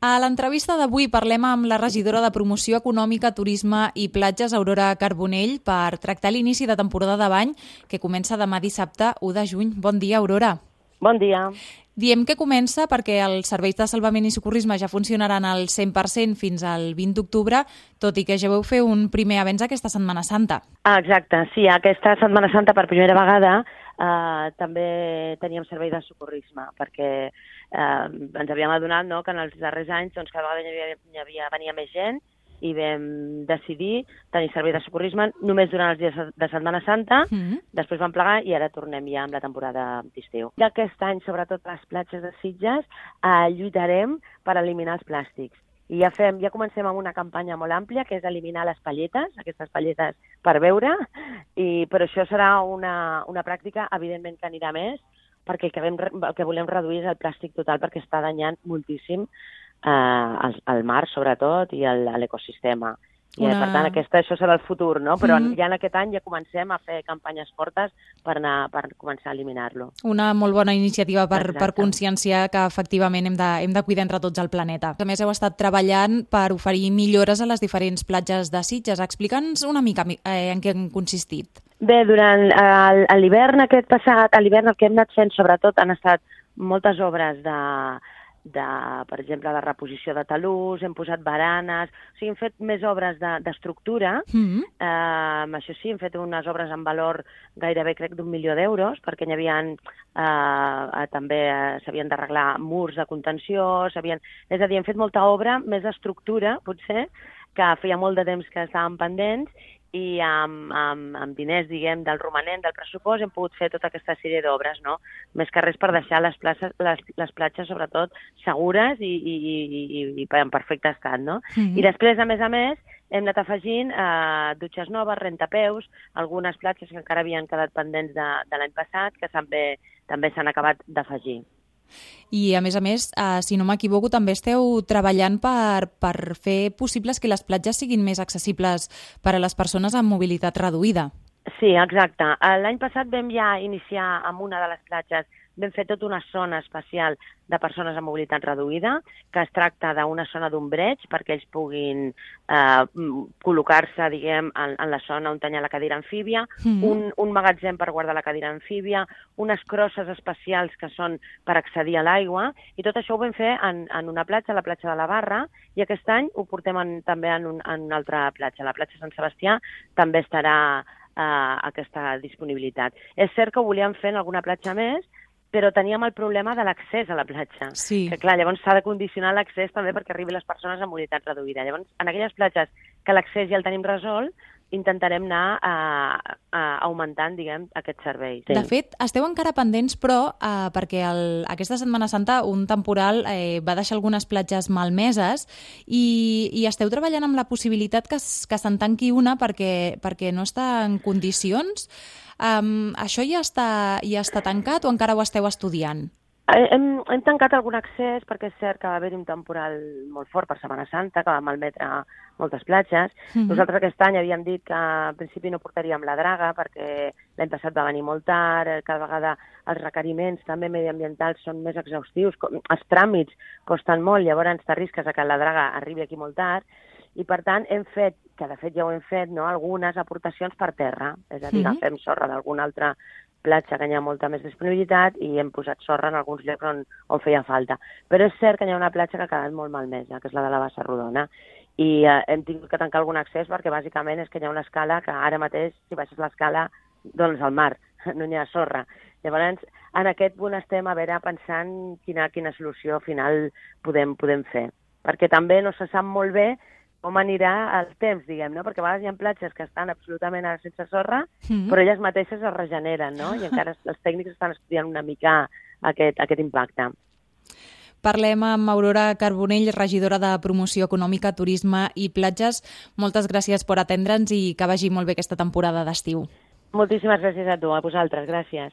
A l'entrevista d'avui parlem amb la regidora de Promoció Econòmica, Turisme i Platges, Aurora Carbonell, per tractar l'inici de temporada de bany que comença demà dissabte 1 de juny. Bon dia, Aurora. Bon dia. Diem que comença perquè els serveis de salvament i socorrisme ja funcionaran al 100% fins al 20 d'octubre, tot i que ja veu fer un primer avenç aquesta Setmana Santa. Ah, exacte, sí, aquesta Setmana Santa per primera vegada eh, també teníem servei de socorrisme, perquè eh, ens havíem adonat no, que en els darrers anys doncs, cada vegada hi havia, hi havia, venia més gent i vam decidir tenir servei de socorrisme només durant els dies de Setmana Santa, mm -hmm. després vam plegar i ara tornem ja amb la temporada d'estiu. I aquest any, sobretot a les platges de Sitges, eh, lluitarem per eliminar els plàstics. I ja, fem, ja comencem amb una campanya molt àmplia, que és eliminar les palletes, aquestes palletes per beure, i, però això serà una, una pràctica, evidentment que anirà més, perquè el que, vam, el que volem reduir és el plàstic total, perquè està danyant moltíssim eh, al, al mar, sobretot, i l'ecosistema. I, una... per tant, aquesta, això serà el futur, no? Però mm -hmm. ja en aquest any ja comencem a fer campanyes fortes per, anar, per començar a eliminar-lo. Una molt bona iniciativa per, per conscienciar que efectivament hem de, hem de cuidar entre tots el planeta. A més, heu estat treballant per oferir millores a les diferents platges de Sitges. Explica'ns una mica eh, en què han consistit. Bé, durant l'hivern aquest passat, a l'hivern el que hem anat fent sobretot han estat moltes obres de, de, per exemple, de reposició de talús, hem posat baranes, o sigui, hem fet més obres d'estructura. De, mm -hmm. eh, això sí, hem fet unes obres en valor gairebé, crec, d'un milió d'euros, perquè hi havia eh, també eh, s'havien d'arreglar murs de contenció, s'havien... És a dir, hem fet molta obra, més d'estructura, potser, que feia molt de temps que estàvem pendents i amb, amb, amb diners, diguem, del romanent del pressupost hem pogut fer tota aquesta sèrie d'obres, no? Més que res per deixar les, places, les, les platges, sobretot, segures i, i, i, i, i en perfecte estat, no? Mm -hmm. I després, a més a més, hem anat afegint eh, dutxes noves, rentapeus, algunes platges que encara havien quedat pendents de, de l'any passat, que també també s'han acabat d'afegir. I, a més a més, eh, si no m'equivoco, també esteu treballant per, per fer possibles que les platges siguin més accessibles per a les persones amb mobilitat reduïda. Sí, exacte. L'any passat vam ja iniciar amb una de les platges vam fer tota una zona especial de persones amb mobilitat reduïda, que es tracta d'una zona d'ombreig perquè ells puguin eh, col·locar-se, diguem, en, en la zona on tenia la cadira amfíbia, mm un, un magatzem per guardar la cadira amfíbia, unes crosses especials que són per accedir a l'aigua, i tot això ho vam fer en, en una platja, la platja de la Barra, i aquest any ho portem en, també en, un, en una altra platja. La platja Sant Sebastià també estarà eh, aquesta disponibilitat. És cert que ho volíem fer en alguna platja més, però teníem el problema de l'accés a la platja. Sí. Que clar, llavors s'ha de condicionar l'accés també perquè arribi les persones amb mobilitat reduïda. Llavors, en aquelles platges que l'accés ja el tenim resolt, intentarem anar a, a augmentant, diguem, aquest servei. Sí. De fet, esteu encara pendents, però, eh, perquè el, aquesta Setmana Santa un temporal eh, va deixar algunes platges malmeses i, i esteu treballant amb la possibilitat que, que se'n tanqui una perquè, perquè no està en condicions Um, això ja està, ja està tancat o encara ho esteu estudiant? Eh, hem, hem tancat algun accés perquè és cert que va haver-hi un temporal molt fort per Setmana Santa, que va malmetre moltes platges. Mm -hmm. Nosaltres aquest any havíem dit que al principi no portaríem la draga perquè l'any passat va venir molt tard, eh, cada vegada els requeriments també mediambientals són més exhaustius, els tràmits costen molt, llavors t'arrisques a que la draga arribi aquí molt tard, i per tant hem fet, que de fet ja ho hem fet, no, algunes aportacions per terra, és a dir, mm -hmm. agafem sorra d'alguna altra platja que hi ha molta més disponibilitat i hem posat sorra en alguns llocs on, on feia falta. Però és cert que hi ha una platja que ha quedat molt malmesa, que és la de la Bassa Rodona, i eh, hem tingut que tancar algun accés perquè bàsicament és que hi ha una escala que ara mateix, si baixes l'escala, doncs al mar, no hi ha sorra. Llavors, en aquest punt estem a veure pensant quina, quina solució final podem, podem fer. Perquè també no se sap molt bé com anirà el temps, diguem, no? Perquè a vegades hi ha platges que estan absolutament sense sorra, mm -hmm. però elles mateixes es regeneren, no? I encara els tècnics estan estudiant una mica aquest, aquest impacte. Parlem amb Aurora Carbonell, regidora de Promoció Econòmica, Turisme i Platges. Moltes gràcies per atendre'ns i que vagi molt bé aquesta temporada d'estiu. Moltíssimes gràcies a tu, a vosaltres. Gràcies.